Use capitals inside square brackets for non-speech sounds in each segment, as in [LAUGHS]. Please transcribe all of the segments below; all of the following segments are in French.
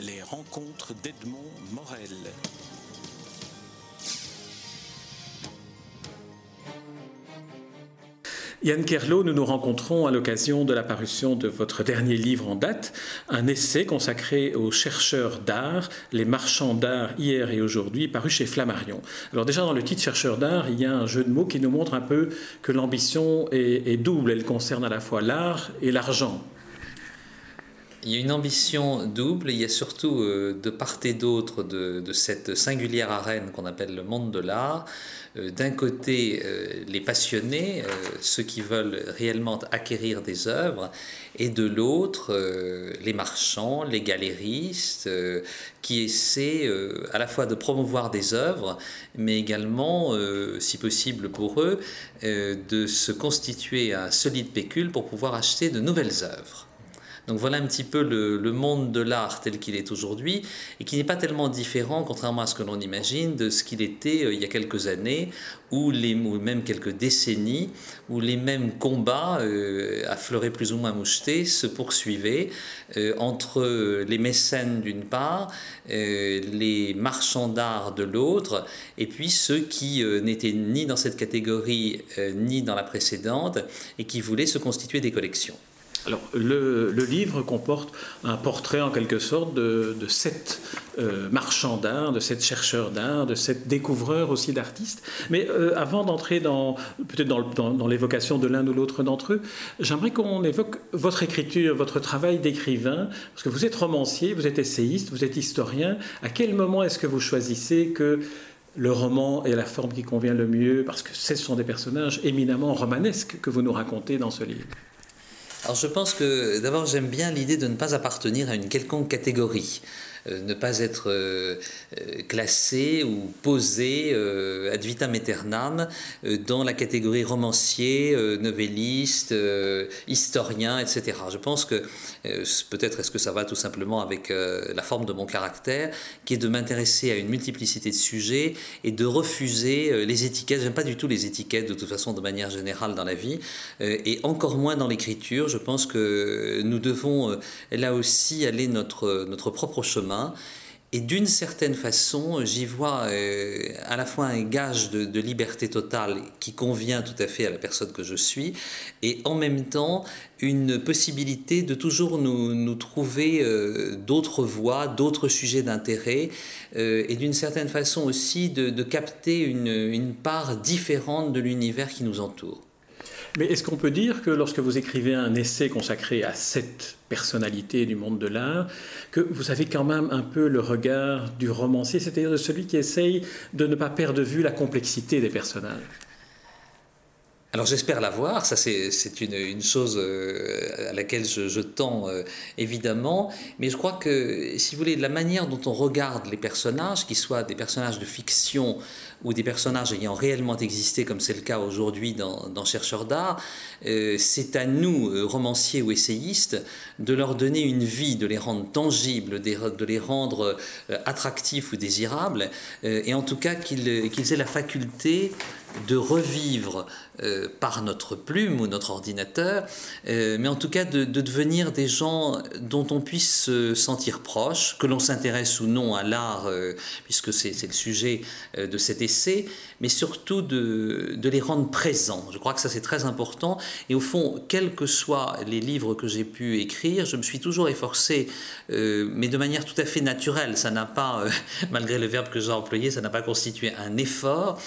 Les rencontres d'Edmond Morel. Yann Kerlo, nous nous rencontrons à l'occasion de la parution de votre dernier livre en date, un essai consacré aux chercheurs d'art, les marchands d'art hier et aujourd'hui, paru chez Flammarion. Alors déjà dans le titre chercheur d'art, il y a un jeu de mots qui nous montre un peu que l'ambition est, double, elle concerne à la fois l'art et l'argent. Il y a une ambition double, il y a surtout euh, de part et d'autre de, cette singulière arène qu'on appelle le monde de l'art, euh, d'un côté euh, les passionnés, ceux qui veulent réellement acquérir des œuvres, et de l'autre les marchands, les galéristes, qui essaient à la fois de promouvoir des œuvres, mais également, si possible pour eux, de se constituer un solide pécule pour pouvoir acheter de nouvelles œuvres. Donc voilà un petit peu le, monde de l'art tel qu'il est aujourd'hui et qui n'est pas tellement différent, contrairement à ce que l'on imagine, de ce qu'il était euh, il y a quelques années ou, même quelques décennies où les mêmes combats, euh, affleurés plus ou moins mouchetés, se poursuivaient euh, entre les mécènes d'une part, les marchands d'art de l'autre, et puis ceux qui n'étaient ni dans cette catégorie ni dans la précédente et qui voulaient se constituer des collections. Alors, le, livre comporte un portrait en quelque sorte de, sept euh, marchands d'art, de sept chercheurs d'art, de sept découvreurs aussi d'artistes. Mais euh, avant d'entrer dans peut-être dans, l'évocation de l'un ou l'autre d'entre eux, j'aimerais qu'on évoque votre écriture, votre travail d'écrivain, parce que vous êtes romancier, vous êtes essayiste, vous êtes historien. À quel moment est-ce que vous choisissez que le roman est la forme qui convient le mieux, parce que ce sont des personnages éminemment romanesques que vous nous racontez dans ce livre alors je pense que d'abord j'aime bien l'idée de ne pas appartenir à une quelconque catégorie. Euh, ne pas être euh, euh, classé ou posé ad vitam aeternam dans la catégorie romancier, novelliste, historien, etc. Je pense que peut-être est-ce que ça va tout simplement avec la forme de mon caractère, qui est de m'intéresser à une multiplicité de sujets et de refuser les étiquettes. J'aime pas du tout les étiquettes de toute façon de manière générale dans la vie et encore moins dans l'écriture. Je pense que nous devons là aussi aller notre, notre propre chemin et d'une certaine façon, j'y vois euh, à la fois un gage de, liberté totale qui convient tout à fait à la personne que je suis, et en même temps une possibilité de toujours nous, trouver euh, d'autres voies, d'autres sujets d'intérêt, euh, et d'une certaine façon aussi de, capter une part différente de l'univers qui nous entoure. Mais est-ce qu'on peut dire que lorsque vous écrivez un essai consacré à cette personnalité du monde de l'art, que vous avez quand même un peu le regard du romancier, c'est-à-dire de celui qui essaye de ne pas perdre de vue la complexité des personnages? Alors j'espère l'avoir, ça c'est une, chose euh, à laquelle je, tends euh, évidemment, mais je crois que si vous voulez, la manière dont on regarde les personnages, qu'ils soient des personnages de fiction ou des personnages ayant réellement existé, comme c'est le cas aujourd'hui dans, Chercheurs d'art, euh, c'est à nous, romanciers ou essayistes, de leur donner une vie, de les rendre tangibles, de les rendre attractifs ou désirables, et en tout cas qu'ils aient la faculté de revivre euh, par notre plume ou notre ordinateur, euh, mais en tout cas de, devenir des gens dont on puisse se sentir proche, que l'on s'intéresse ou non à l'art, euh, puisque c'est le sujet de cet essai, mais surtout de, de, les rendre présents. Je crois que ça c'est très important. Et au fond, quels que soient les livres que j'ai pu écrire, je me suis toujours efforcé, mais de manière tout à fait naturelle. Ça n'a pas, [LAUGHS] malgré le verbe que j'ai employé, ça n'a pas constitué un effort.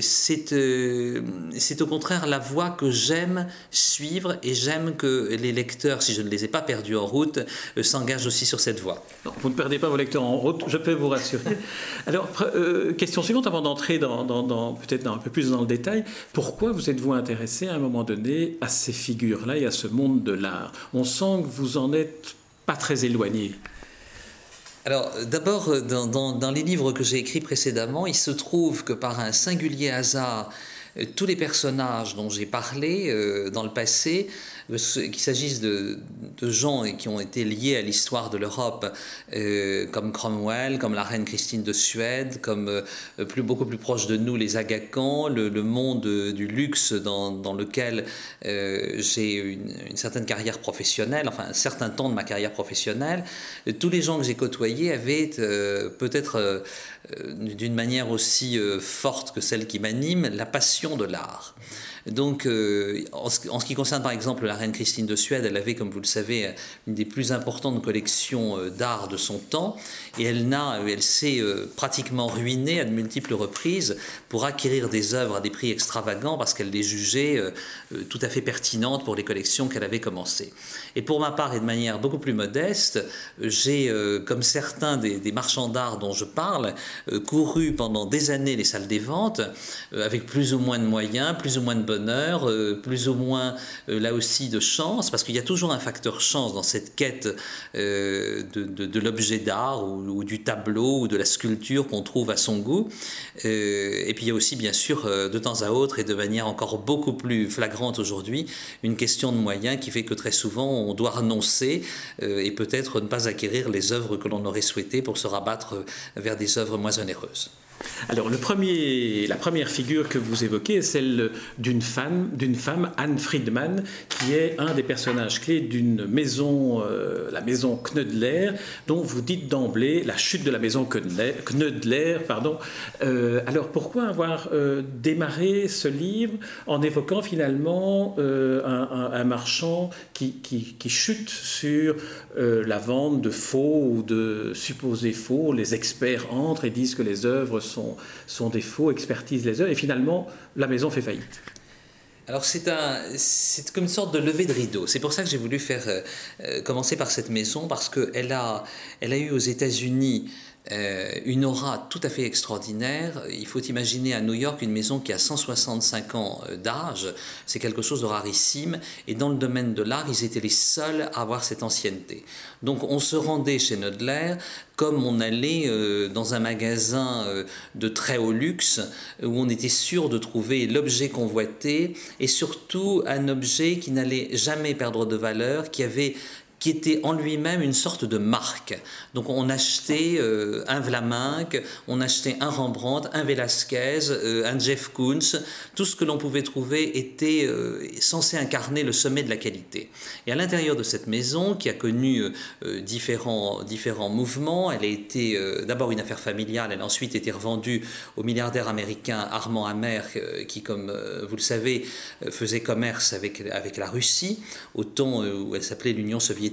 C'est euh, c'est au contraire la voie que j'aime suivre et j'aime que les lecteurs, si je ne les ai pas perdus en route, euh, s'engagent aussi sur cette voie. vous ne perdez pas vos lecteurs en route, je peux vous rassurer. [LAUGHS] Alors, euh, question suivante avant d'entrer dans, dans, peut-être un peu plus dans le détail. Pourquoi vous êtes-vous intéressé à un moment donné à ces figures-là et à ce monde de l'art? On sent que vous en êtes pas très éloigné. Alors, d'abord, dans, les livres que j'ai écrits précédemment, il se trouve que par un singulier hasard, tous les personnages dont j'ai parlé euh, dans le passé, qu'il s'agisse de, de gens qui ont été liés à l'histoire de l'Europe, euh, comme Cromwell, comme la reine Christine de Suède, comme euh, plus, beaucoup plus proche de nous les Agacans, le, monde du luxe dans, dans lequel j'ai une, certaine carrière professionnelle, enfin un certain temps de ma carrière professionnelle. Tous les gens que j'ai côtoyés avaient peut-être d'une manière aussi forte que celle qui m'anime la passion de l'art. Donc, euh, en, ce, qui concerne par exemple la reine Christine de Suède, elle avait, comme vous le savez, une des plus importantes collections euh, d'art de son temps, et elle, elle s'est euh, pratiquement ruinée à de multiples reprises pour acquérir des œuvres à des prix extravagants parce qu'elle les jugeait tout à fait pertinentes pour les collections qu'elle avait commencées. Et pour ma part, et de manière beaucoup plus modeste, j'ai, comme certains des, des marchands d'art dont je parle, couru pendant des années les salles des ventes avec plus ou moins de moyens, plus ou moins de euh, plus ou moins euh, là aussi de chance, parce qu'il y a toujours un facteur chance dans cette quête euh, de, l'objet d'art ou, du tableau ou de la sculpture qu'on trouve à son goût. et puis il y a aussi bien sûr de temps à autre et de manière encore beaucoup plus flagrante aujourd'hui une question de moyens qui fait que très souvent on doit renoncer et peut-être ne pas acquérir les œuvres que l'on aurait souhaité pour se rabattre vers des œuvres moins onéreuses. Alors, la première figure que vous évoquez est celle d'une femme, d'une femme, Anne Friedman, qui est un des personnages clés d'une maison, euh, la maison Knödler, dont vous dites d'emblée la chute de la maison Knödler. pardon. Euh, alors, pourquoi avoir euh, démarré ce livre en évoquant finalement un, marchand qui, qui, qui, chute sur la vente de faux ou de supposés faux? Les experts entrent et disent que les œuvres sont, sont des faux, expertisent les œuvres, et finalement, la maison fait faillite. Alors c'est un, c'est comme une sorte de levée de rideau. C'est pour ça que j'ai voulu faire euh, euh, commencer par cette maison parce qu'elle a, elle a eu aux États-Unis euh, une aura tout à fait extraordinaire. Il faut imaginer à New York une maison qui a 165 ans euh, d'âge, c'est quelque chose de rarissime, et dans le domaine de l'art, ils étaient les seuls à avoir cette ancienneté. Donc on se rendait chez Nodler comme on allait euh, dans un magasin de très haut luxe, où on était sûr de trouver l'objet convoité, et surtout un objet qui n'allait jamais perdre de valeur, qui avait qui était en lui-même une sorte de marque. Donc on achetait euh, un Vlaminck, on achetait un Rembrandt, un Velasquez, euh, un Jeff Koons, tout ce que l'on pouvait trouver était euh, censé incarner le sommet de la qualité. Et à l'intérieur de cette maison, qui a connu différents, différents mouvements, elle a été d'abord une affaire familiale, elle a ensuite été revendue au milliardaire américain Armand Hammer, qui, comme vous le savez, faisait commerce avec, avec la Russie, au temps où elle s'appelait l'Union soviétique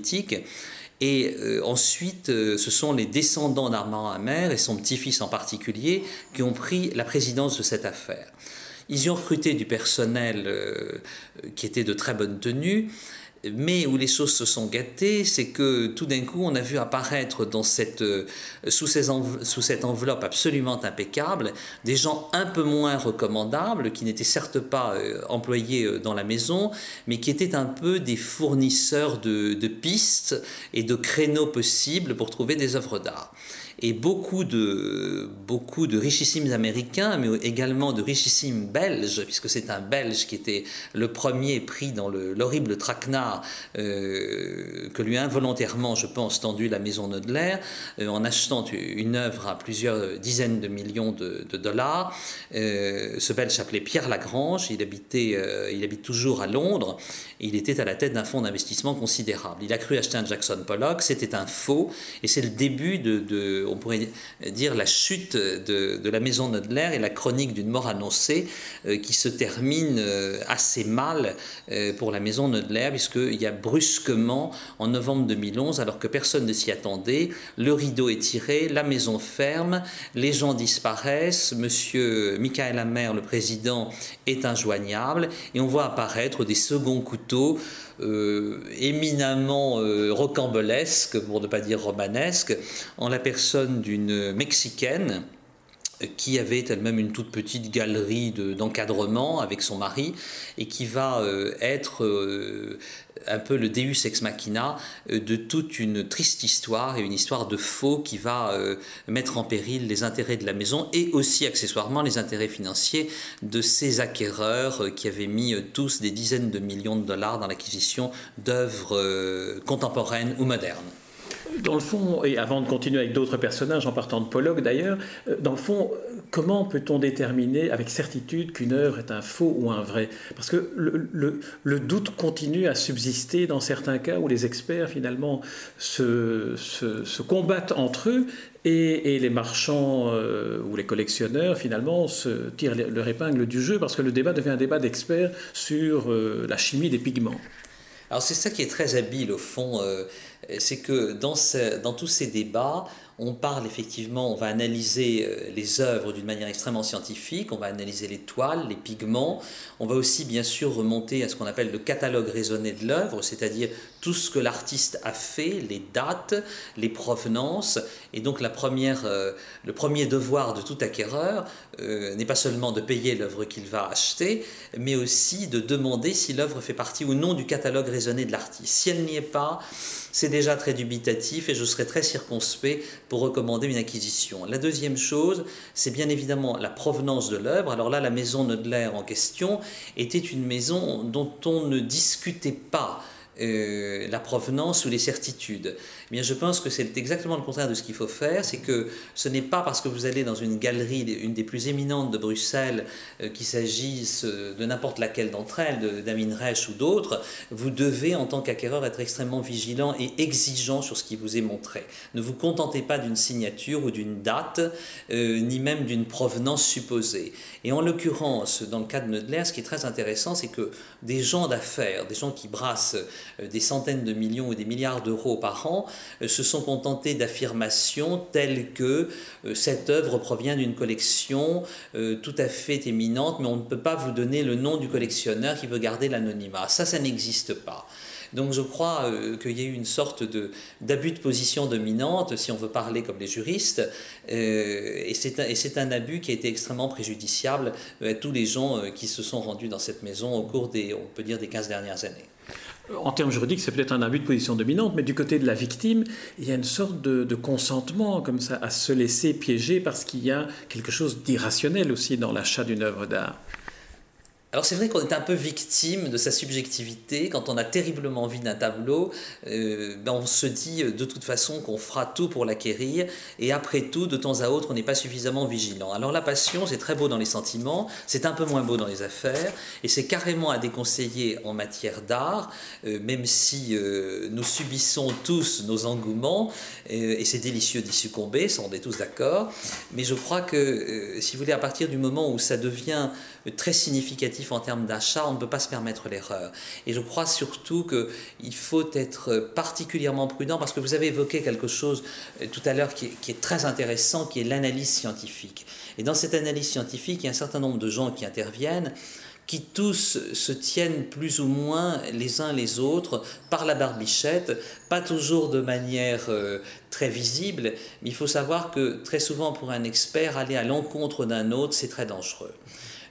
et euh, ensuite, euh, ce sont les descendants d'Armand Hammer et son petit-fils en particulier qui ont pris la présidence de cette affaire. Ils y ont recruté du personnel euh, qui était de très bonne tenue, mais où les choses se sont gâtées, c'est que tout d'un coup, on a vu apparaître dans cette, euh, sous, cette enveloppe absolument impeccable des gens un peu moins recommandables, qui n'étaient certes pas euh, employés euh, dans la maison, mais qui étaient un peu des fournisseurs de, de pistes et de créneaux possibles pour trouver des œuvres d'art et beaucoup de, beaucoup de richissimes américains, mais également de richissimes belges, puisque c'est un belge qui était le premier pris dans l'horrible traquenard euh, que lui a involontairement, je pense, tendu la maison Nodler, euh, en achetant une œuvre à plusieurs dizaines de millions de, dollars. Euh, ce belge s'appelait Pierre Lagrange, il, habitait, il habite toujours à Londres, il était à la tête d'un fonds d'investissement considérable. Il a cru acheter un Jackson Pollock, c'était un faux, et c'est le début de on pourrait dire la chute de, la maison Nodler et la chronique d'une mort annoncée euh, qui se termine euh, assez mal euh, pour la maison Nodler, puisqu'il y a brusquement, en novembre 2011, alors que personne ne s'y attendait, le rideau est tiré, la maison ferme, les gens disparaissent, monsieur Michael Hammer, le président, est injoignable, et on voit apparaître des seconds couteaux euh, éminemment euh, rocambolesque, pour ne pas dire romanesque, en la personne d'une Mexicaine qui avait elle-même une toute petite galerie d'encadrement avec son mari et qui va euh, être euh, un peu le deus ex machina euh, de toute une triste histoire et une histoire de faux qui va mettre en péril les intérêts de la maison et aussi accessoirement les intérêts financiers de ces acquéreurs qui avaient mis tous des dizaines de millions de dollars dans l'acquisition d'œuvres contemporaines ou modernes dans le fond, et avant de continuer avec d'autres personnages, en partant de Pollock d'ailleurs, euh, dans le fond, comment peut-on déterminer avec certitude qu'une œuvre est un faux ou un vrai? Parce que le, doute continue à subsister dans certains cas où les experts finalement se, combattent entre eux et, les marchands euh, ou les collectionneurs finalement se tirent leur épingle du jeu parce que le débat devient un débat d'experts sur euh, la chimie des pigments. Alors c'est ça qui est très habile au fond c'est que dans, dans tous ces débats, on parle effectivement, on va analyser euh, les œuvres d'une manière extrêmement scientifique, on va analyser les toiles, les pigments, on va aussi bien sûr remonter à ce qu'on appelle le catalogue raisonné de l'œuvre, c'est-à-dire tout ce que l'artiste a fait, les dates, les provenances, et donc la première, euh, le premier devoir de tout acquéreur euh, n'est pas seulement de payer l'œuvre qu'il va acheter, mais aussi de demander si l'œuvre fait partie ou non du catalogue raisonné de l'artiste. Si elle n'y est pas, c'est déjà très dubitatif et je serai très circonspect pour recommander une acquisition. La deuxième chose, c'est bien évidemment la provenance de l'œuvre. Alors là, la maison Nodler en question était une maison dont on ne discutait pas la provenance ou les certitudes. Eh bien, je pense que c'est exactement le contraire de ce qu'il faut faire. C'est que ce n'est pas parce que vous allez dans une galerie, une des plus éminentes de Bruxelles, euh, qu'il s'agisse de n'importe laquelle d'entre elles, d'Amin Reich ou d'autres, vous devez, en tant qu'acquéreur, être extrêmement vigilant et exigeant sur ce qui vous est montré. Ne vous contentez pas d'une signature ou d'une date, euh, ni même d'une provenance supposée. Et en l'occurrence, dans le cas de Neudler, ce qui est très intéressant, c'est que des gens d'affaires, des gens qui brassent euh, des centaines de millions ou des milliards d'euros par an, euh, se sont contentés d'affirmations telles que euh, cette œuvre provient d'une collection tout à fait éminente, mais on ne peut pas vous donner le nom du collectionneur qui veut garder l'anonymat. Ça, ça n'existe pas. Donc je crois qu'il y a eu une sorte d'abus de, position dominante, si on veut parler comme les juristes, et c'est un, abus qui a été extrêmement préjudiciable à tous les gens qui se sont rendus dans cette maison au cours des, on des 15 dernières années en termes juridiques, c'est peut-être un abus de position dominante, mais du côté de la victime, il y a une sorte de, de consentement comme ça à se laisser piéger parce qu'il y a quelque chose d'irrationnel aussi dans l'achat d'une œuvre d'art. Alors c'est vrai qu'on est un peu victime de sa subjectivité. Quand on a terriblement envie d'un tableau, euh, ben on se dit euh, de toute façon qu'on fera tout pour l'acquérir. Et après tout, de temps à autre, on n'est pas suffisamment vigilant. Alors la passion, c'est très beau dans les sentiments, c'est un peu moins beau dans les affaires. Et c'est carrément à déconseiller en matière d'art, euh, même si nous subissons tous nos engouements. et c'est délicieux d'y succomber, ça on est tous d'accord. Mais je crois que, si vous voulez, à partir du moment où ça devient très significatif en termes d'achat, on ne peut pas se permettre l'erreur. Et je crois surtout qu'il faut être particulièrement prudent parce que vous avez évoqué quelque chose euh, tout à l'heure qui, est très intéressant, qui est l'analyse scientifique. Et dans cette analyse scientifique, il y a un certain nombre de gens qui interviennent qui tous se tiennent plus ou moins les uns les autres par la barbichette, pas toujours de manière euh, très visible, mais il faut savoir que très souvent pour un expert, aller à l'encontre d'un autre, c'est très dangereux.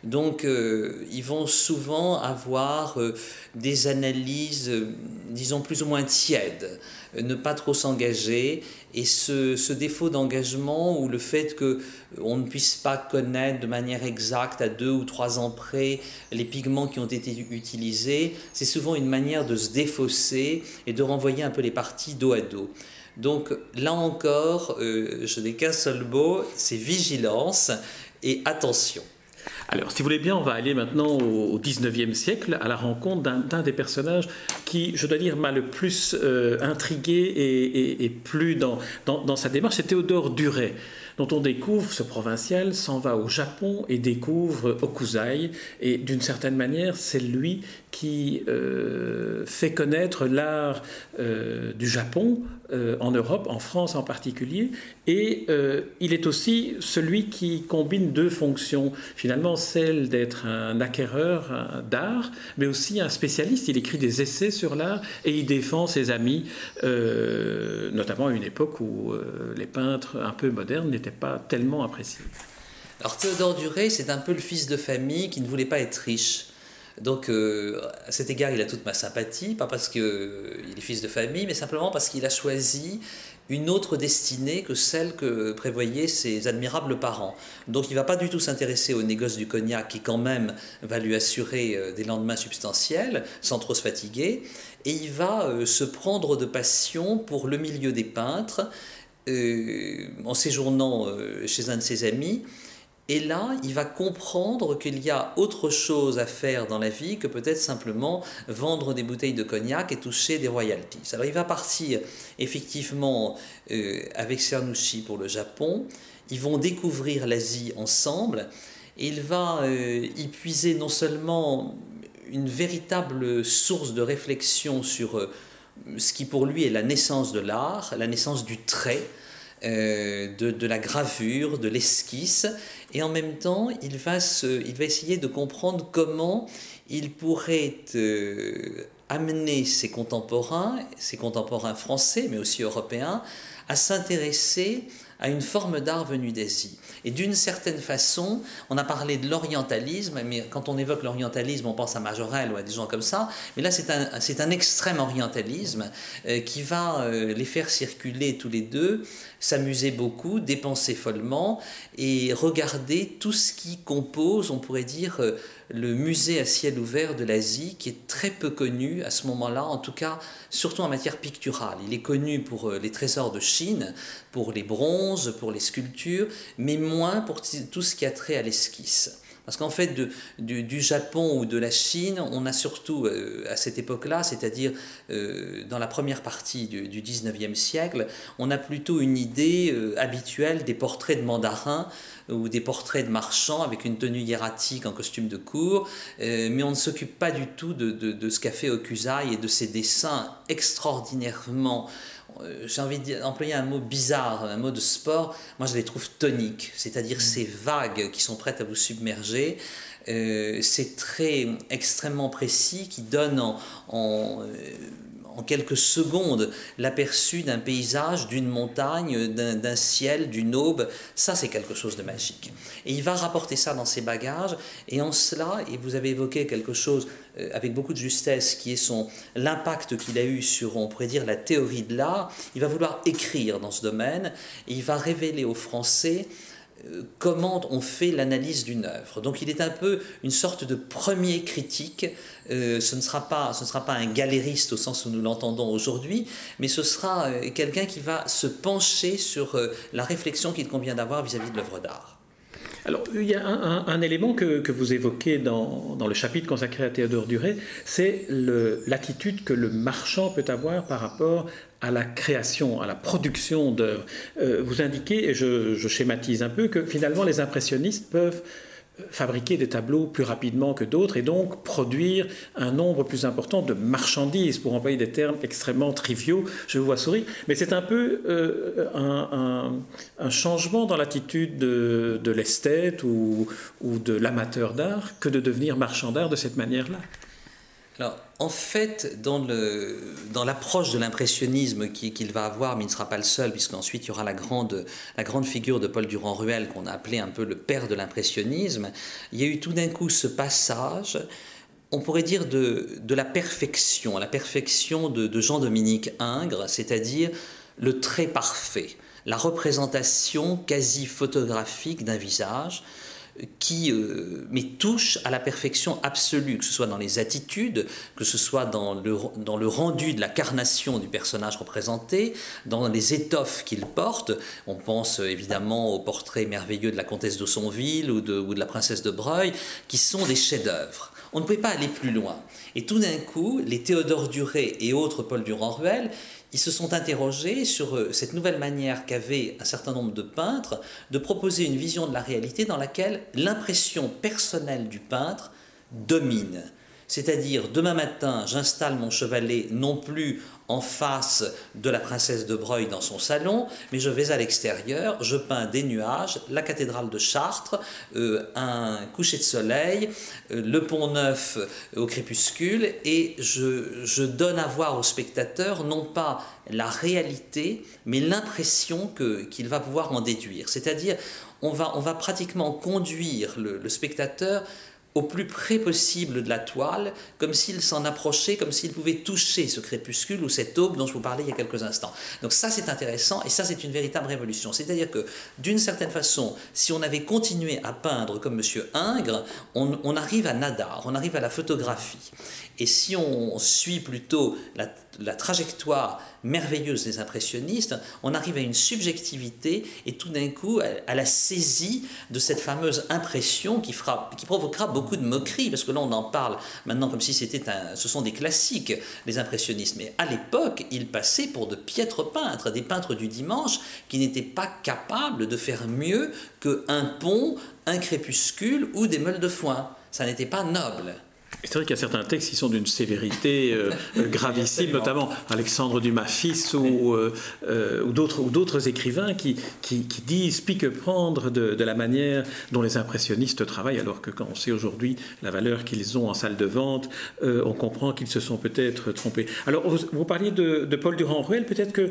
Donc, euh, ils vont souvent avoir euh, des analyses, euh, disons, plus ou moins tièdes, ne pas trop s'engager. Et ce, défaut d'engagement ou le fait qu'on ne puisse pas connaître de manière exacte, à deux ou trois ans près, les pigments qui ont été utilisés, c'est souvent une manière de se défausser et de renvoyer un peu les parties dos à dos. Donc là encore, je n'ai qu'un seul mot, c'est vigilance et attention. Alors, si vous voulez bien, on va aller maintenant au XIXe siècle, à la rencontre d'un des personnages qui, je dois dire, m'a le plus euh, intrigué et, plus dans, dans, sa démarche, c'est Théodore Duret dont on découvre, ce provincial s'en va au Japon et découvre Okuzai. Et d'une certaine manière, c'est lui qui euh, fait connaître l'art euh, du Japon euh, en Europe, en France en particulier, et il est aussi celui qui combine deux fonctions, finalement celle d'être un acquéreur d'art, mais aussi un spécialiste. Il écrit des essais sur l'art et il défend ses amis, notamment à une époque où les peintres un peu modernes n'étaient pas tellement appréciés. Alors Théodore Duret, c'est un peu le fils de famille qui ne voulait pas être riche. Donc, euh, à cet égard, il a toute ma sympathie, pas parce qu'il est fils de famille, mais simplement parce qu'il a choisi une autre destinée que celle que prévoyaient ses admirables parents. Donc il ne va pas du tout s'intéresser au négoce du cognac qui quand même va lui assurer euh, des lendemains substantiels sans trop se fatiguer, et il va euh, se prendre de passion pour le milieu des peintres euh, en séjournant chez un de ses amis. Et là, il va comprendre qu'il y a autre chose à faire dans la vie que peut-être simplement vendre des bouteilles de cognac et toucher des royalties. Alors il va partir effectivement euh, avec Cernouchi pour le Japon. Ils vont découvrir l'Asie ensemble. Et il va euh, y puiser non seulement une véritable source de réflexion sur euh, ce qui pour lui est la naissance de l'art, la naissance du trait, euh, de, la gravure, de l'esquisse, et en même temps, il va, il va essayer de comprendre comment il pourrait euh, amener ses contemporains, ses contemporains français, mais aussi européens, à s'intéresser à une forme d'art venue d'Asie. Et d'une certaine façon, on a parlé de l'orientalisme, mais quand on évoque l'orientalisme, on pense à Majorel ou à des gens comme ça, mais là c'est un, un extrême orientalisme euh, qui va euh, les faire circuler tous les deux, s'amuser beaucoup, dépenser follement et regarder tout ce qui compose, on pourrait dire, euh, le musée à ciel ouvert de l'Asie, qui est très peu connu à ce moment-là, en tout cas surtout en matière picturale. Il est connu pour les trésors de Chine, pour les bronzes, pour les sculptures, mais moins pour tout ce qui a trait à l'esquisse. Parce qu'en fait, du, Japon ou de la Chine, on a surtout euh, à cette époque-là, c'est-à-dire euh, dans la première partie du, du, 19e siècle, on a plutôt une idée euh, habituelle des portraits de mandarins ou des portraits de marchands avec une tenue hiératique en costume de cour, mais on ne s'occupe pas du tout de, de ce qu'a fait Okusai et de ses dessins extraordinairement euh, j'ai envie d'employer un mot bizarre, un mot de sport, moi je les trouve toniques, c'est-à-dire mm. ces vagues qui sont prêtes à vous submerger. Euh, c'est très extrêmement précis qui donne en, en euh, en quelques secondes l'aperçu d'un paysage, d'une montagne, d'un ciel, d'une aube. Ça, c'est quelque chose de magique. Et il va rapporter ça dans ses bagages. Et en cela, et vous avez évoqué quelque chose euh, avec beaucoup de justesse, qui est son l'impact qu'il a eu sur, on pourrait dire, la théorie de l'art. Il va vouloir écrire dans ce domaine. Il va révéler aux Français comment on fait l'analyse d'une œuvre. Donc il est un peu une sorte de premier critique. Euh, ce, ne sera pas, ce ne sera pas un galériste au sens où nous l'entendons aujourd'hui, mais ce sera euh, quelqu'un qui va se pencher sur la réflexion qu'il convient d'avoir vis-à-vis de l'œuvre d'art. Alors, il y a un, élément que, vous évoquez dans, le chapitre consacré à Théodore Duret, c'est l'attitude que le marchand peut avoir par rapport à la création, à la production d'œuvres. Euh, vous indiquez, et je, schématise un peu, que finalement les impressionnistes peuvent fabriquer des tableaux plus rapidement que d'autres et donc produire un nombre plus important de marchandises, pour employer des termes extrêmement triviaux. Je vous vois sourire, mais c'est un peu euh, un, changement dans l'attitude de, l'esthète ou, ou de l'amateur d'art que de devenir marchand d'art de cette manière-là. Alors, en fait, dans, l'approche de l'impressionnisme qu'il va avoir, mais il ne sera pas le seul, puisqu'ensuite il y aura la grande, figure de Paul Durand-Ruel, qu'on a appelé un peu le père de l'impressionnisme, il y a eu tout d'un coup ce passage, on pourrait dire de, de la perfection, la perfection de, de Jean-Dominique Ingres, c'est-à-dire le trait parfait, la représentation quasi photographique d'un visage qui euh, mais touche à la perfection absolue, que ce soit dans les attitudes, que ce soit dans le, dans le rendu de la carnation du personnage représenté, dans les étoffes qu'il porte. On pense euh, évidemment au portrait merveilleux de la comtesse d'Aussonville ou de, ou de la princesse de Breuil, qui sont des chefs-d'œuvre. On ne pouvait pas aller plus loin. Et tout d'un coup, les Théodore Duret et autres Paul Durand-Ruel, ils se sont interrogés sur euh, cette nouvelle manière qu'avaient un certain nombre de peintres de proposer une vision de la réalité dans laquelle l'impression personnelle du peintre domine. C'est-à-dire, demain matin, j'installe mon chevalet non plus en face de la princesse de Breuil dans son salon, mais je vais à l'extérieur, je peins des nuages, la cathédrale de Chartres, euh, un coucher de soleil, euh, le pont neuf euh, au crépuscule, et je, donne à voir au spectateur non pas la réalité, mais l'impression qu'il va pouvoir en déduire. C'est-à-dire, on va, on va pratiquement conduire le spectateur au plus près possible de la toile, comme s'il s'en approchait, comme s'il pouvait toucher ce crépuscule ou cette aube dont je vous parlais il y a quelques instants. Donc ça c'est intéressant et ça c'est une véritable révolution. C'est-à-dire que d'une certaine façon, si on avait continué à peindre comme M. Ingres, on, on arrive à Nadar, on arrive à la photographie. Et si on suit plutôt la, trajectoire merveilleuse des impressionnistes, on arrive à une subjectivité et tout d'un coup à, la saisie de cette fameuse impression qui, qui provoquera beaucoup de moqueries, parce que là on en parle maintenant comme si c'était un, ce sont des classiques, les impressionnistes. Mais à l'époque, ils passaient pour de piètres peintres, des peintres du dimanche qui n'étaient pas capables de faire mieux qu'un pont, un crépuscule ou des meules de foin. Ça n'était pas noble. C'est vrai qu'il y a certains textes qui sont d'une sévérité euh, euh, gravissime, notamment Alexandre Dumas fils ou, euh, ou d'autres écrivains qui, qui, disent pique prendre de, de, la manière dont les impressionnistes travaillent, alors que quand on sait aujourd'hui la valeur qu'ils ont en salle de vente, on comprend qu'ils se sont peut-être trompés. Alors vous, parliez de, de Paul Durand-Ruel, peut-être que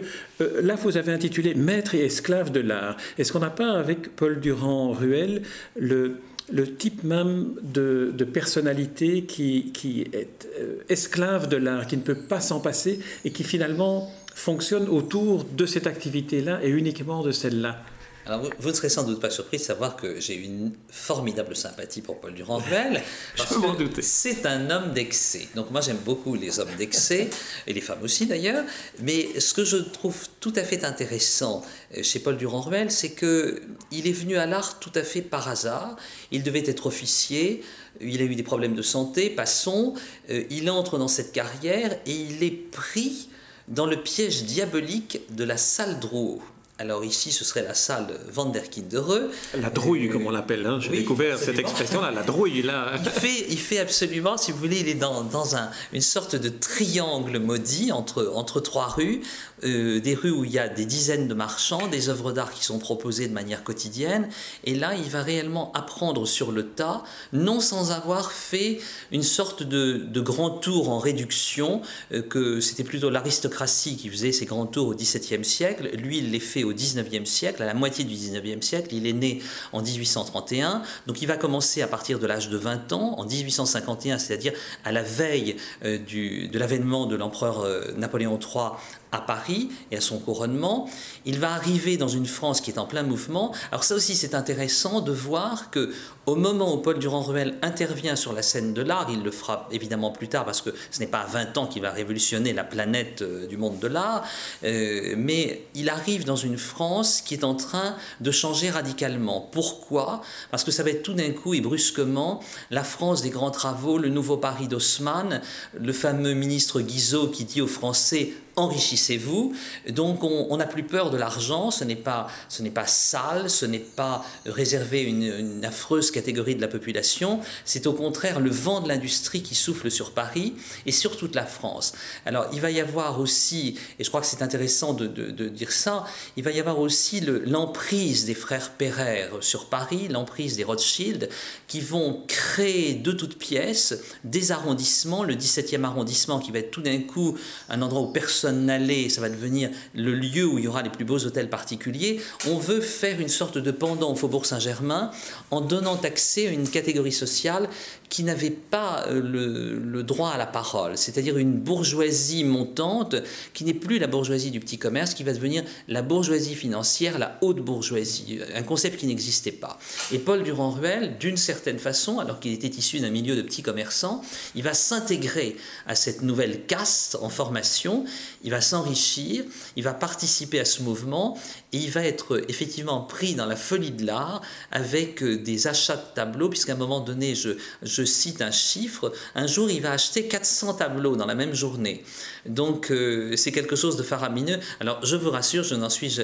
là vous avez intitulé Maître et esclave de l'art. Est-ce qu'on n'a pas avec Paul Durand-Ruel le le type même de, personnalité qui, est euh, esclave de l'art, qui ne peut pas s'en passer et qui finalement fonctionne autour de cette activité-là et uniquement de celle-là. Alors, vous, ne serez sans doute pas surpris de savoir que j'ai une formidable sympathie pour Paul Durand-Ruel. [LAUGHS] C'est un homme d'excès. Donc, moi, j'aime beaucoup les hommes d'excès, et les femmes aussi d'ailleurs. Mais ce que je trouve tout à fait intéressant euh, chez Paul Durand-Ruel, c'est qu'il est venu à l'art tout à fait par hasard. Il devait être officier. Il a eu des problèmes de santé, passons. Euh, il entre dans cette carrière et il est pris dans le piège diabolique de la salle Drouot. Alors ici, ce serait la salle Van der Kindereux. La drouille, comme on l'appelle. Hein. J'ai découvert cette expression-là, la drouille. Là. Il, fait, il fait absolument, si vous voulez, il est dans, dans un, une sorte de triangle maudit entre, entre trois rues. Euh, des rues où il y a des dizaines de marchands, des œuvres d'art qui sont proposées de manière quotidienne. Et là, il va réellement apprendre sur le tas, non sans avoir fait une sorte de, de grand tour en réduction, euh, que c'était plutôt l'aristocratie qui faisait ces grands tours au XVIIe siècle. Lui, il les fait au XIXe siècle, à la moitié du XIXe siècle. Il est né en 1831, donc il va commencer à partir de l'âge de 20 ans, en 1851, c'est-à-dire à la veille euh, du, de l'avènement de l'empereur Napoléon III à Paris et à son couronnement. Il va arriver dans une France qui est en plein mouvement. Alors ça aussi c'est intéressant de voir que au moment où Paul Durand-Ruel intervient sur la scène de l'art, il le fera évidemment plus tard parce que ce n'est pas à 20 ans qu'il va révolutionner la planète euh, du monde de l'art, euh, mais il arrive dans une France qui est en train de changer radicalement. Pourquoi? Parce que ça va être tout d'un coup et brusquement la France des grands travaux, le nouveau Paris d'Haussmann, le fameux ministre Guizot qui dit aux Français enrichissez-vous. Donc on n'a plus peur de l'argent, ce n'est pas, pas sale, ce n'est pas réservé une, une affreuse catégorie de la population, c'est au contraire le vent de l'industrie qui souffle sur Paris et sur toute la France. Alors il va y avoir aussi, et je crois que c'est intéressant de, dire ça, il va y avoir aussi l'emprise des frères Pereire sur Paris, l'emprise des Rothschild, qui vont créer de toutes pièces des arrondissements, le 17e arrondissement qui va être tout d'un coup un endroit où personne n'allait, ça va devenir le lieu où il y aura les plus beaux hôtels particuliers. On veut faire une sorte de pendant au Faubourg Saint-Germain en donnant accès à une catégorie sociale qui n'avait pas euh, le, droit à la parole, c'est-à-dire une bourgeoisie montante qui n'est plus la bourgeoisie du petit commerce, qui va devenir la bourgeoisie financière, la haute bourgeoisie, un concept qui n'existait pas. Et Paul Durand-Ruel, d'une certaine façon, alors qu'il était issu d'un milieu de petits commerçants, il va s'intégrer à cette nouvelle caste en formation, il va s'enrichir, il va participer à ce mouvement et il va être effectivement pris dans la folie de l'art avec euh, des achats de tableaux, puisqu'à un moment donné, je, je cite un chiffre, un jour il va acheter 400 tableaux dans la même journée. Donc euh, c'est quelque chose de faramineux. Alors je vous rassure, je n'en suis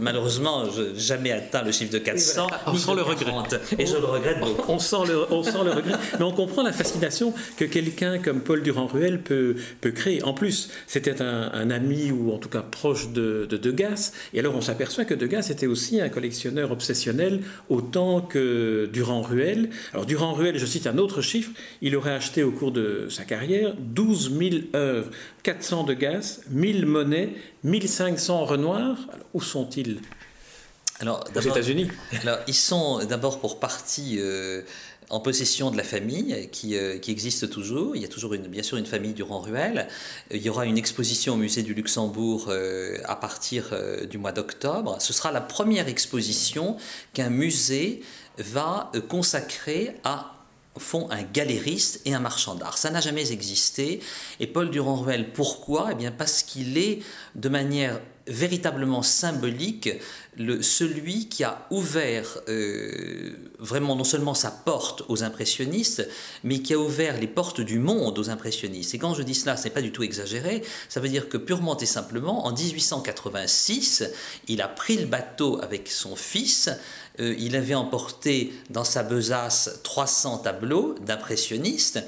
malheureusement jamais atteint le chiffre de 400. On sent le regret. Et je le regrette beaucoup. On sent le, on sent le regret. Mais on comprend la fascination que quelqu'un comme Paul Durand-Ruel peut, peut créer. En plus, c'était un, ami ou en tout cas proche de, de Degas. Et alors on s'aperçoit que Degas était aussi un collectionneur obsessionnel autant que Durand-Ruel. Alors Durand-Ruel, je cite un autre chiffre, il aurait acheté au cours de sa carrière 12 000 œuvres. 400 de gaz, 1000 monnaies, 1500 Renoirs. où sont-ils? Alors, aux États-Unis Alors, ils sont d'abord pour partie euh, en possession de la famille qui, euh, qui, existe toujours. Il y a toujours une, bien sûr une famille Durand-Ruel. Il y aura une exposition au musée du Luxembourg euh, à partir du mois d'octobre. Ce sera la première exposition qu'un musée va consacrer à font un galériste et un marchand d'art. Ça n'a jamais existé. Et Paul Durand-Ruel, pourquoi? Eh bien parce qu'il est de manière véritablement symbolique le, celui qui a ouvert euh, vraiment non seulement sa porte aux impressionnistes, mais qui a ouvert les portes du monde aux impressionnistes. Et quand je dis cela, ce n'est pas du tout exagéré, ça veut dire que purement et simplement, en 1886, il a pris le bateau avec son fils, euh, il avait emporté dans sa besace 300 tableaux d'impressionnistes,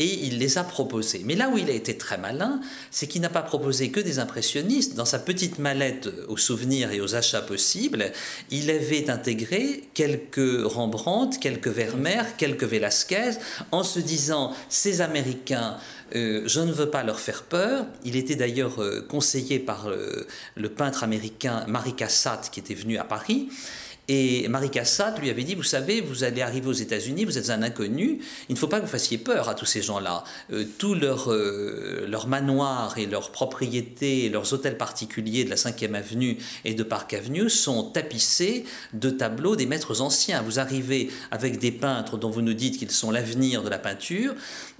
et il les a proposés. Mais là où il a été très malin, c'est qu'il n'a pas proposé que des impressionnistes. Dans sa petite mallette aux souvenirs et aux achats possibles, il avait intégré quelques Rembrandt, quelques Vermeer, quelques Velázquez, en se disant ces Américains euh, je ne veux pas leur faire peur. Il était d'ailleurs euh, conseillé par le peintre américain Marie Cassatt qui était venu à Paris. Et Marie Cassatt lui avait dit, vous savez, vous allez arriver aux États-Unis, vous êtes un inconnu, il ne faut pas que vous fassiez peur à tous ces gens-là. Euh, tous leurs euh, leur manoirs et leurs propriétés, leurs hôtels particuliers de la 5e avenue et de Park Avenue sont tapissés de tableaux des maîtres anciens. Vous arrivez avec des peintres dont vous nous dites qu'ils sont l'avenir de la peinture,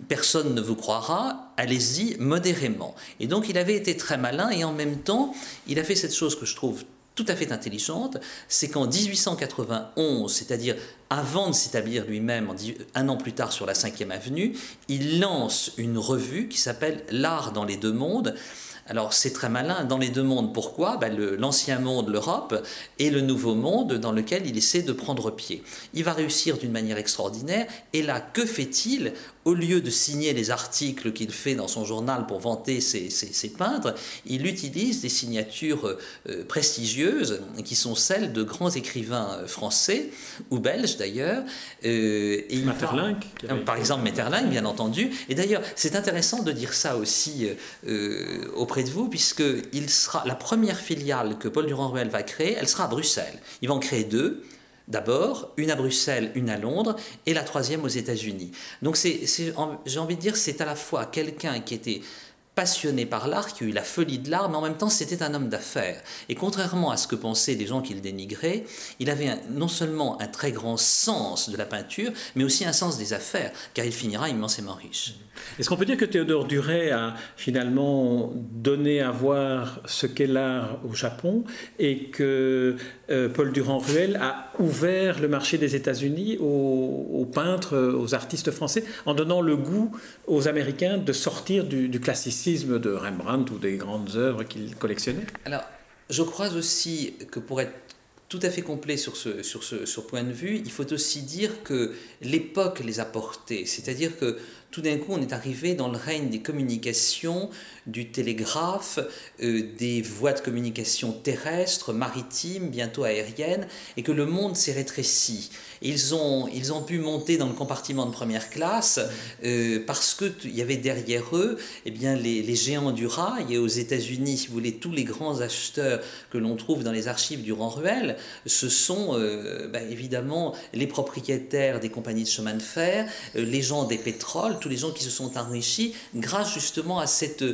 personne ne vous croira, allez-y modérément. Et donc il avait été très malin et en même temps, il a fait cette chose que je trouve tout à fait intelligente, c'est qu'en 1891, c'est-à-dire avant de s'établir lui-même un an plus tard sur la 5e avenue, il lance une revue qui s'appelle L'art dans les deux mondes, alors c'est très malin dans les deux mondes. Pourquoi? Ben, L'ancien monde, l'Europe, et le nouveau monde dans lequel il essaie de prendre pied. Il va réussir d'une manière extraordinaire. Et là, que fait-il? Au lieu de signer les articles qu'il fait dans son journal pour vanter ses, peintres, il utilise des signatures euh, prestigieuses qui sont celles de grands écrivains euh, français ou belges d'ailleurs. Euh, Metterlinck Par exemple Metterlinck, bien entendu. Et d'ailleurs, c'est intéressant de dire ça aussi auprès de vous, puisque il sera la première filiale que Paul Durand-Ruel va créer, elle sera à Bruxelles. Il va en créer deux. D'abord, une à Bruxelles, une à Londres, et la troisième aux États-Unis. Donc, j'ai envie de dire, c'est à la fois quelqu'un qui était passionné par l'art, qui a eu la folie de l'art, mais en même temps c'était un homme d'affaires. Et contrairement à ce que pensaient les gens qui le dénigraient, il avait non seulement un très grand sens de la peinture, mais aussi un sens des affaires, car il finira immensément riche. Est-ce qu'on peut dire que Théodore Duret a finalement donné à voir ce qu'est l'art au Japon et que euh, Paul Durand-Ruel a ouvert le marché des États-Unis aux, peintres, aux artistes français, en donnant le goût aux Américains de sortir du, classicisme? De Rembrandt ou des grandes œuvres qu'il collectionnait Alors, je crois aussi que pour être tout à fait complet sur ce, sur ce sur point de vue, il faut aussi dire que l'époque les a portés. C'est-à-dire que tout d'un coup, on est arrivé dans le règne des communications, du télégraphe, euh, des voies de communication terrestres, maritimes, bientôt aériennes, et que le monde s'est rétréci. Ils ont, ils ont pu monter dans le compartiment de première classe euh, parce qu'il y avait derrière eux eh bien, les, géants du rail, et aux États-Unis, si vous voulez, tous les grands acheteurs que l'on trouve dans les archives du Rang-Ruel, ce sont euh, bah, évidemment les propriétaires des compagnies de chemin de fer, les gens des pétroles, tous les gens qui se sont enrichis grâce justement à cette,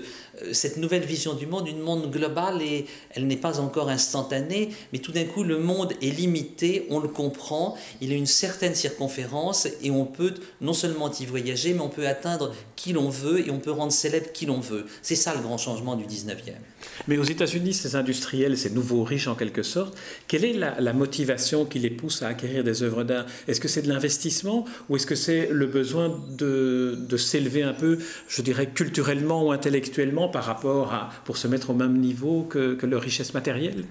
cette nouvelle vision du monde, une monde global et elle n'est pas encore instantanée, mais tout d'un coup le monde est limité, on le comprend, il a une certaine circonférence et on peut non seulement y voyager, mais on peut atteindre qui l'on veut et on peut rendre célèbre qui l'on veut. C'est ça le grand changement du 19e. Mais aux États-Unis, ces industriels, ces nouveaux riches en quelque sorte, quelle est la, motivation qui les pousse à acquérir des œuvres d'art? Est-ce que c'est de l'investissement ou est-ce que c'est le besoin de de, s'élever un peu, je dirais, culturellement ou intellectuellement par rapport à, pour se mettre au même niveau que, que leur richesse matérielle?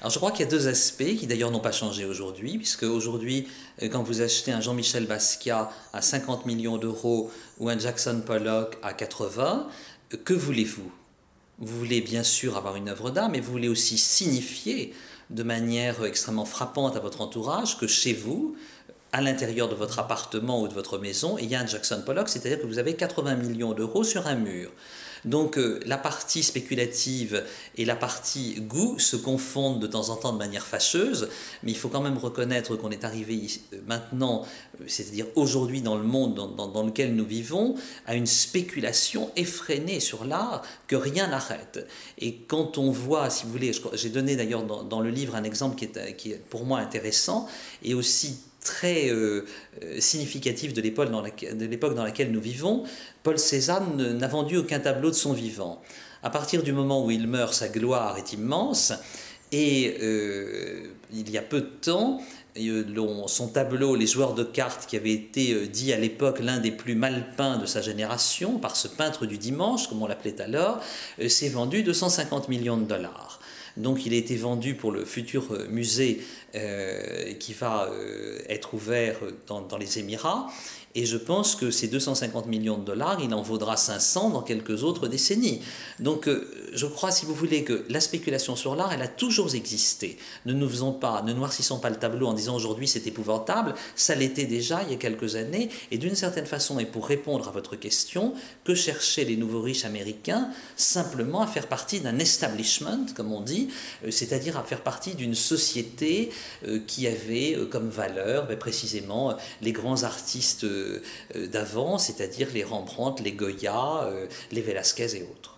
Alors je crois qu'il y a deux aspects qui d'ailleurs n'ont pas changé aujourd'hui, puisque aujourd'hui, euh, quand vous achetez un Jean-Michel Basquiat à 50 millions d'euros ou un Jackson Pollock à 80, euh, que voulez-vous? Vous voulez bien sûr avoir une œuvre d'art, mais vous voulez aussi signifier de manière extrêmement frappante à votre entourage que chez vous, à l'intérieur de votre appartement ou de votre maison, il y a un Jackson Pollock, c'est-à-dire que vous avez 80 millions d'euros sur un mur. Donc euh, la partie spéculative et la partie goût se confondent de temps en temps de manière fâcheuse, mais il faut quand même reconnaître qu'on est arrivé euh, maintenant, euh, c'est-à-dire aujourd'hui dans le monde dans, lequel nous vivons, à une spéculation effrénée sur l'art que rien n'arrête. Et quand on voit, si vous voulez, j'ai donné d'ailleurs dans, le livre un exemple qui est, qui est pour moi intéressant et aussi très euh, euh, significatif de l'époque dans, laquelle nous vivons, Paul Cézanne n'a vendu aucun tableau de son vivant. À partir du moment où il meurt, sa gloire est immense, et euh, il y a peu de temps, son tableau Les joueurs de cartes, qui avait été dit à l'époque l'un des plus mal peints de sa génération par ce peintre du dimanche, comme on l'appelait alors, s'est vendu 250 millions de dollars. Donc il a été vendu pour le futur musée euh, qui va euh, être ouvert dans, les Émirats. Et je pense que ces 250 millions de dollars, il en vaudra 500 dans quelques autres décennies. Donc euh, je crois, si vous voulez, que la spéculation sur l'art, elle a toujours existé. Ne nous faisons pas, ne noircissons pas le tableau en disant aujourd'hui c'est épouvantable. Ça l'était déjà il y a quelques années. Et d'une certaine façon, et pour répondre à votre question, que cherchaient les nouveaux riches américains? Simplement à faire partie d'un establishment, comme on dit, c'est-à-dire à faire partie d'une société euh, qui avait euh, comme valeur ben, précisément les grands artistes euh, d'avant, c'est-à-dire les Rembrandt, les Goya, les Velázquez et autres.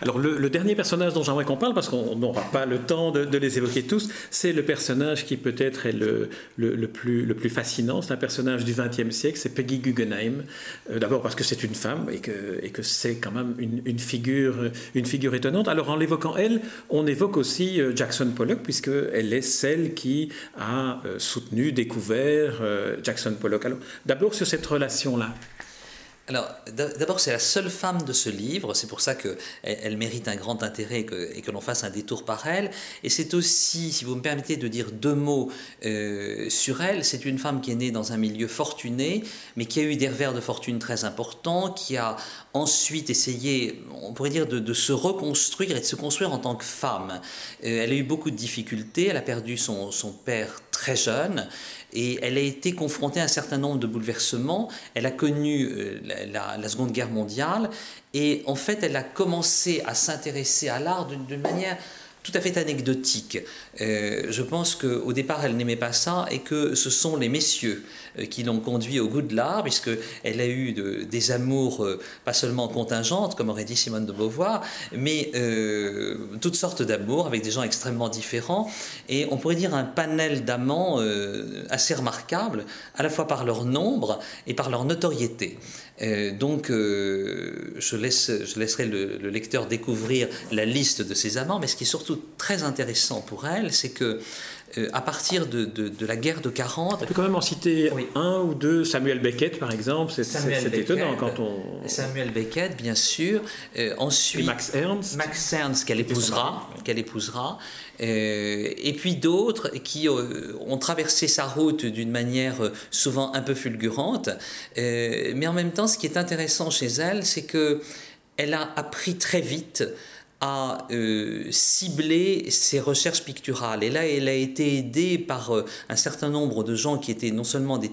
Alors le, dernier personnage dont j'aimerais qu'on parle, parce qu'on n'aura pas le temps de, les évoquer tous, c'est le personnage qui peut-être est le, le, plus, le plus fascinant. C'est un personnage du XXe siècle, c'est Peggy Guggenheim. Euh, d'abord parce que c'est une femme et que, et que c'est quand même une, figure, une figure étonnante. Alors en l'évoquant elle, on évoque aussi euh, Jackson Pollock, puisqu'elle est celle qui a euh, soutenu, découvert Jackson Pollock. Alors d'abord sur cette relation-là. Alors, d'abord, c'est la seule femme de ce livre, c'est pour ça qu'elle elle mérite un grand intérêt et que, l'on fasse un détour par elle. Et c'est aussi, si vous me permettez de dire deux mots euh, sur elle, c'est une femme qui est née dans un milieu fortuné, mais qui a eu des revers de fortune très importants, qui a ensuite essayé, on pourrait dire, de, se reconstruire et de se construire en tant que femme. Euh, elle a eu beaucoup de difficultés, elle a perdu son, son père très jeune, et elle a été confrontée à un certain nombre de bouleversements. Elle a connu euh, la, Seconde Guerre mondiale et en fait elle a commencé à s'intéresser à l'art d'une manière tout à fait anecdotique. Euh, je pense qu'au départ, elle n'aimait pas ça et que ce sont les messieurs euh, qui l'ont conduit au goût de l'art, puisqu'elle a eu des amours euh, pas seulement contingentes, comme aurait dit Simone de Beauvoir, mais toutes sortes d'amours avec des gens extrêmement différents. Et on pourrait dire un panel d'amants assez remarquable, à la fois par leur nombre et par leur notoriété. Donc, je, laisse, je laisserai le, lecteur découvrir la liste de ses amants, mais ce qui est surtout très intéressant pour elle, c'est que euh, à partir de, de, la guerre de 40. On peut quand même en citer un ou deux. Samuel Beckett, par exemple, c'est étonnant quand on. Samuel Beckett, bien sûr. Euh, ensuite. Max Ernst. Max Ernst, qu'elle épousera. Qu'elle épousera. Euh, et puis d'autres qui ont traversé sa route d'une manière souvent un peu fulgurante. mais en même temps, ce qui est intéressant chez elle, c'est que elle a appris très vite à euh, cibler ses recherches picturales. Et là, elle a été aidée par euh, un certain nombre de gens qui étaient non seulement des,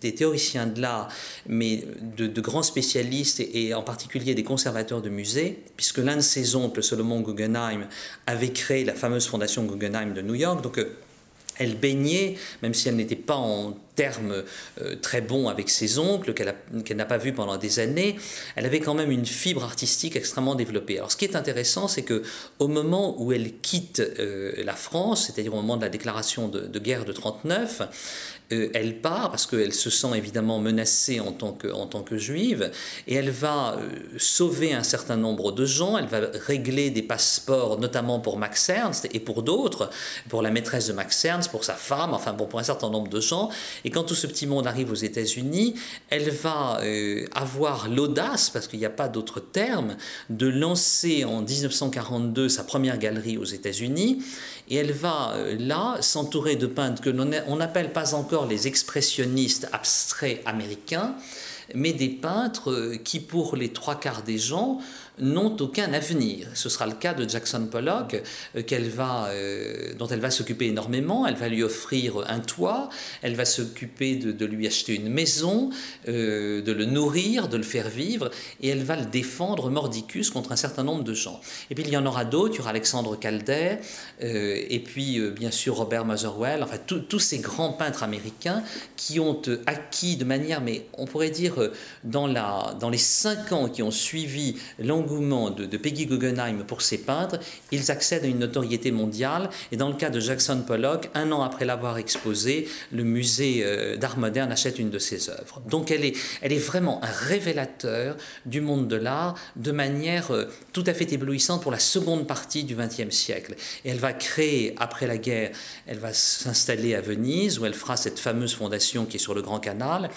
des théoriciens de l'art, mais de, grands spécialistes et, en particulier des conservateurs de musées, puisque l'un de ses oncles, Solomon Guggenheim, avait créé la fameuse fondation Guggenheim de New York. Donc, euh, elle baignait, même si elle n'était pas en termes euh, très bons avec ses oncles, qu'elle n'a pas vu pendant des années, elle avait quand même une fibre artistique extrêmement développée. Alors ce qui est intéressant, c'est que au moment où elle quitte euh, la France, c'est-à-dire au moment de la déclaration de, de guerre de 39, euh, elle part parce qu'elle se sent évidemment menacée en tant que, en tant que juive, et elle va euh, sauver un certain nombre de gens, elle va régler des passeports, notamment pour Max Ernst et pour d'autres, pour la maîtresse de Max Ernst, pour sa femme, enfin bon, pour un certain nombre de gens. Et quand tout ce petit monde arrive aux États-Unis, elle va euh, avoir l'audace, parce qu'il n'y a pas d'autre terme, de lancer en 1942 sa première galerie aux États-Unis, et elle va là s'entourer de peintres que l'on n'appelle pas encore les expressionnistes abstraits américains, mais des peintres qui, pour les trois quarts des gens, n'ont aucun avenir. Ce sera le cas de Jackson Pollock, euh, euh, dont elle va s'occuper énormément. Elle va lui offrir un toit, elle va s'occuper de, lui acheter une maison, euh, de le nourrir, de le faire vivre, et elle va le défendre mordicus contre un certain nombre de gens. Et puis il y en aura d'autres, il y aura Alexandre Calder, et puis bien sûr Robert Motherwell, enfin tous ces grands peintres américains qui ont acquis de manière, mais on pourrait dire dans, dans les cinq ans qui ont suivi l'engouement de, Peggy Guggenheim pour ses peintres, ils accèdent à une notoriété mondiale. Et dans le cas de Jackson Pollock, un an après l'avoir exposé, le musée euh, d'art moderne achète une de ses œuvres. Donc elle est, elle est vraiment un révélateur du monde de l'art de manière euh, tout à fait éblouissante pour la seconde partie du XXe siècle. Et elle va créer, après la guerre, elle va s'installer à Venise, où elle fera cette fameuse fondation qui est sur le Grand Canal.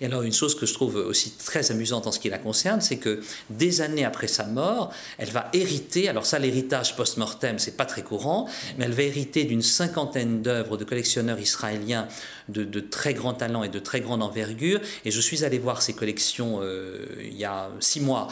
Et alors une chose que je trouve aussi très amusante en ce qui la concerne, c'est que des années après sa mort, elle va hériter, alors ça l'héritage post-mortem, c'est pas très courant, mais elle va hériter d'une cinquantaine d'œuvres de collectionneurs israéliens de, très grands talents et de très grande envergure. Et je suis allé voir ces collections euh, il y a six mois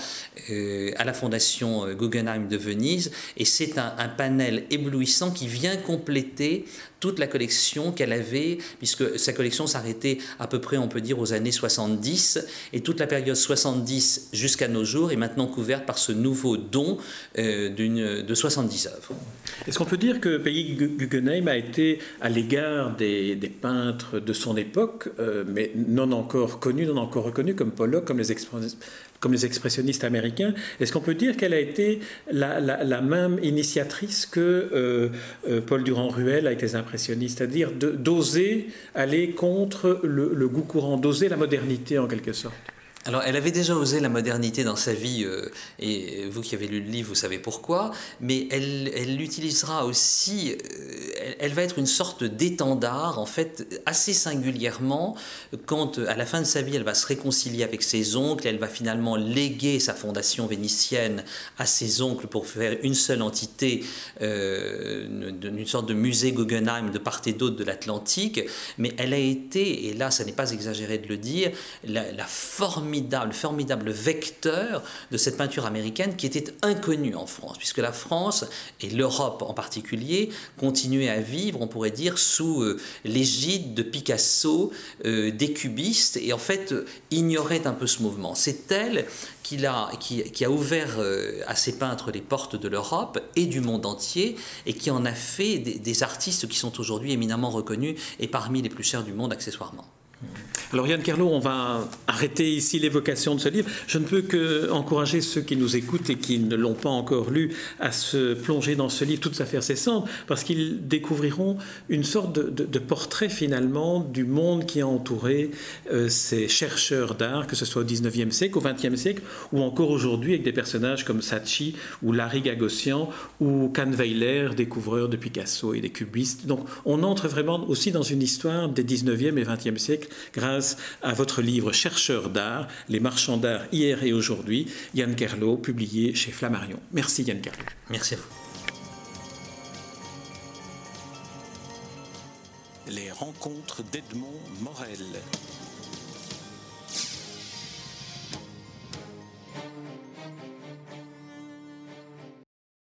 euh, à la Fondation euh, Guggenheim de Venise. Et c'est un panel éblouissant qui vient compléter toute la collection qu'elle avait, puisque sa collection s'arrêtait à peu près, on peut dire, aux années 70, et toute la période 70 jusqu'à nos jours est maintenant couverte par ce nouveau don euh, de 70 œuvres. Est-ce qu'on peut dire que Peggy Guggenheim a été à l'égard des, peintres de son époque, euh, mais non encore connus, non encore reconnus, comme Pollock, comme les, expressionnistes américains, est-ce qu'on peut dire qu'elle a été la, même initiatrice que euh, euh, Paul Durand-Ruel avec les impressionnistes, c'est-à-dire d'oser aller contre le goût courant, d'oser la modernité en quelque sorte? Alors, elle avait déjà osé la modernité dans sa vie, euh, et vous qui avez lu le livre, vous savez pourquoi, mais elle, l'utilisera aussi, euh, elle, va être une sorte d'étendard, en fait, assez singulièrement, quand à la fin de sa vie, elle va se réconcilier avec ses oncles, elle va finalement léguer sa fondation vénitienne à ses oncles pour faire une seule entité, euh, une sorte de musée Guggenheim de part et d'autre de l'Atlantique, mais elle a été, et là, ça n'est pas exagéré de le dire, la, la formidable formidable, vecteur de cette peinture américaine qui était inconnue en France, puisque la France et l'Europe en particulier continuaient à vivre, on pourrait dire, sous euh, l'égide de Picasso, euh, des cubistes, et en fait euh, ignorait un peu ce mouvement. C'est elle qui a, ouvert à ces peintres les portes de l'Europe et du monde entier, et qui en a fait des artistes qui sont aujourd'hui éminemment reconnus et parmi les plus chers du monde accessoirement. Alors Yann Kerlo, on va arrêter ici l'évocation de ce livre. Je ne peux que encourager ceux qui nous écoutent et qui ne l'ont pas encore lu à se plonger dans ce livre tout à fait incessant, parce qu'ils découvriront une sorte de, portrait finalement du monde qui a entouré euh, ces chercheurs d'art, que ce soit au 19e siècle, au 20e siècle, ou encore aujourd'hui avec des personnages comme Sachi ou Larry Gagossian ou Kahnweiler, découvreur de Picasso et des cubistes. Donc on entre vraiment aussi dans une histoire des 19e et 20e siècles grâce à votre livre Chercheurs d'art, les marchands d'art hier et aujourd'hui, Yann Kerlo, publié chez Flammarion. Merci Yann Kerlo. Merci à vous. Les rencontres d'Edmond Morel.